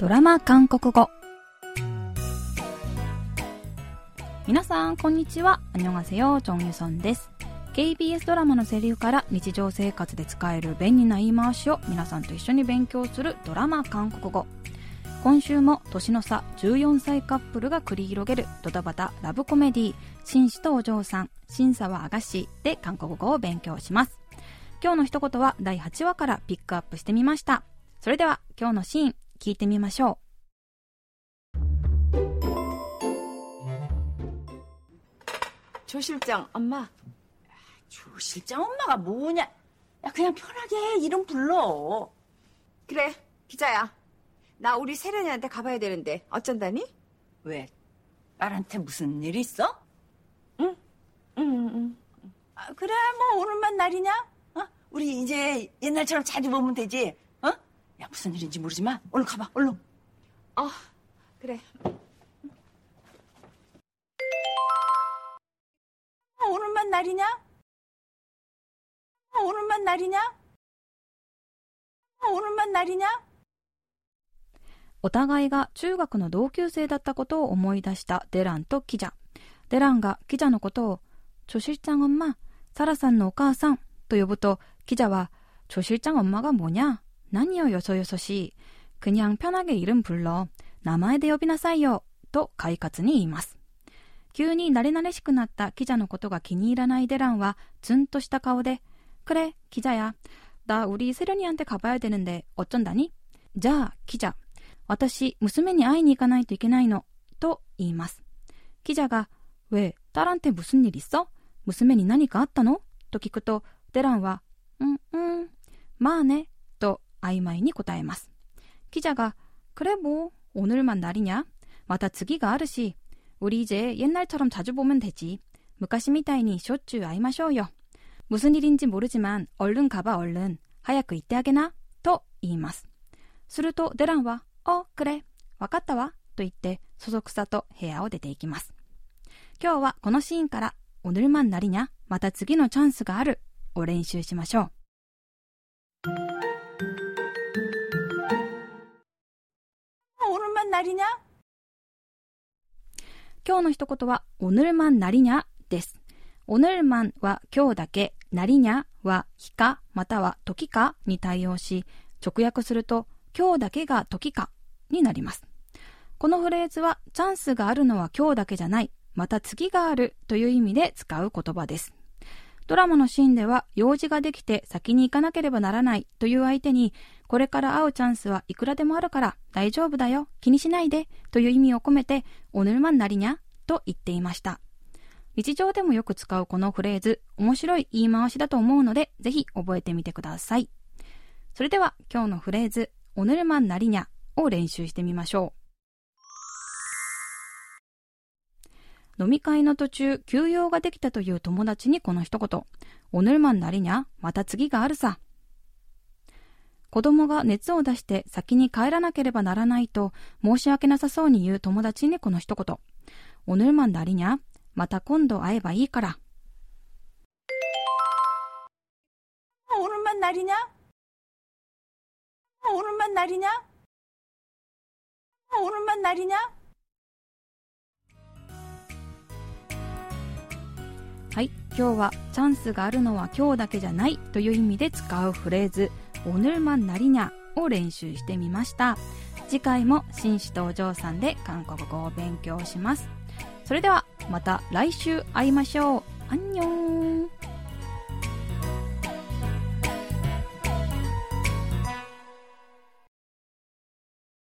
ドラマ韓国語。皆さんこんにちは。アニョンガセヨチョンユソンです KBS ドラマのセリフから日常生活で使える便利な言い回しを皆さんと一緒に勉強するドラマ韓国語。今週も年の差14歳カップルが繰り広げるドタバタラブコメディ紳士とお嬢さん審査はアガシで韓国語を勉強します。今日の一言は第8話からピックアップしてみました。それでは今日のシーン。 聞いてみましょ조 실장 엄마. 조 실장 엄마가 뭐냐? 야 그냥 편하게 이름 불러. 그래 기자야. 나 우리 세련이한테 가봐야 되는데 어쩐다니? 왜? 딸한테 무슨 일 있어? 응? 응, 응. 아, 그래 뭐 오늘만 날이냐? 어? 우리 이제 옛날처럼 자주 보면 되지. 어? 야 무슨 일인지 모르지만 얼른 가봐 얼른. 어 그래. 어, 오늘만 날이냐? 어, 오늘만 날이냐? 어, 오늘만 날이냐? お互いが中学の同級生だったことを思い出したデランとキジャ。デランがキジャのことを、조실장엄마、サラさんのお母さんと呼ぶと、キジャは、조실장엄마가뭐냐 何よよそよそしい。그냥편하게이름불러名前で呼びなさいよ。と快活に言います。急に慣れ慣れしくなったキジャのことが気に入らないデランはツンとした顔で、그래기자야나우리세련이한테가봐야되는데어쩐다니じゃあ、キジャ。私、娘に会いに行かないといけないの。と言います。記者が、왜 딸한테무슨일있어娘に何かあったのと聞くと、デランは、ん、うん、まあね、と 曖昧に答えます。記者が、그래뭐오늘만날이냐また次があるし、우리이제옛날처럼자주보면되지昔みたいにしょっちゅう会いましょうよ。무슨일인지모르지만얼른가봐얼른早く行ってあげな。と言います。するとデランは、お、くれ、わかったわ。と言って、そそくさと部屋を出ていきます。今日はこのシーンから、おぬるまんなりにゃ、また次のチャンスがある、を練習しましょう。 りにゃ今日の一言は、おぬるまんなりにゃです。おぬるまんは今日だけ、なりにゃは日かまたは時かに対応し、直訳すると、今日だけが時かになります。このフレーズは、チャンスがあるのは今日だけじゃない、また次があるという意味で使う言葉です。ドラマのシーンでは、用事ができて先に行かなければならないという相手に、これから会うチャンスはいくらでもあるから大丈夫だよ、気にしないでという意味を込めて、おぬるまんなりにゃと言っていました。日常でもよく使うこのフレーズ、面白い言い回しだと思うので、ぜひ覚えてみてください。それでは今日のフレーズ、おぬるまんなりにゃを練習してみましょう。飲み会の途中、休養ができたという友達にこの一言。おぬるまんなりにゃ、また次があるさ。子供が熱を出して先に帰らなければならないと申し訳なさそうに言う友達にこの一言。おぬるまんだりにゃ。また今度会えばいいから。おぬるまんなりにゃ。おぬるまんなりにゃ。おぬるまんなりにゃ。はい、今日はチャンスがあるのは今日だけじゃないという意味で使うフレーズ。おぬるまんなりにゃを練習してみました。次回も紳士とお嬢さんで韓国語を勉強します。それではまた来週会いましょう。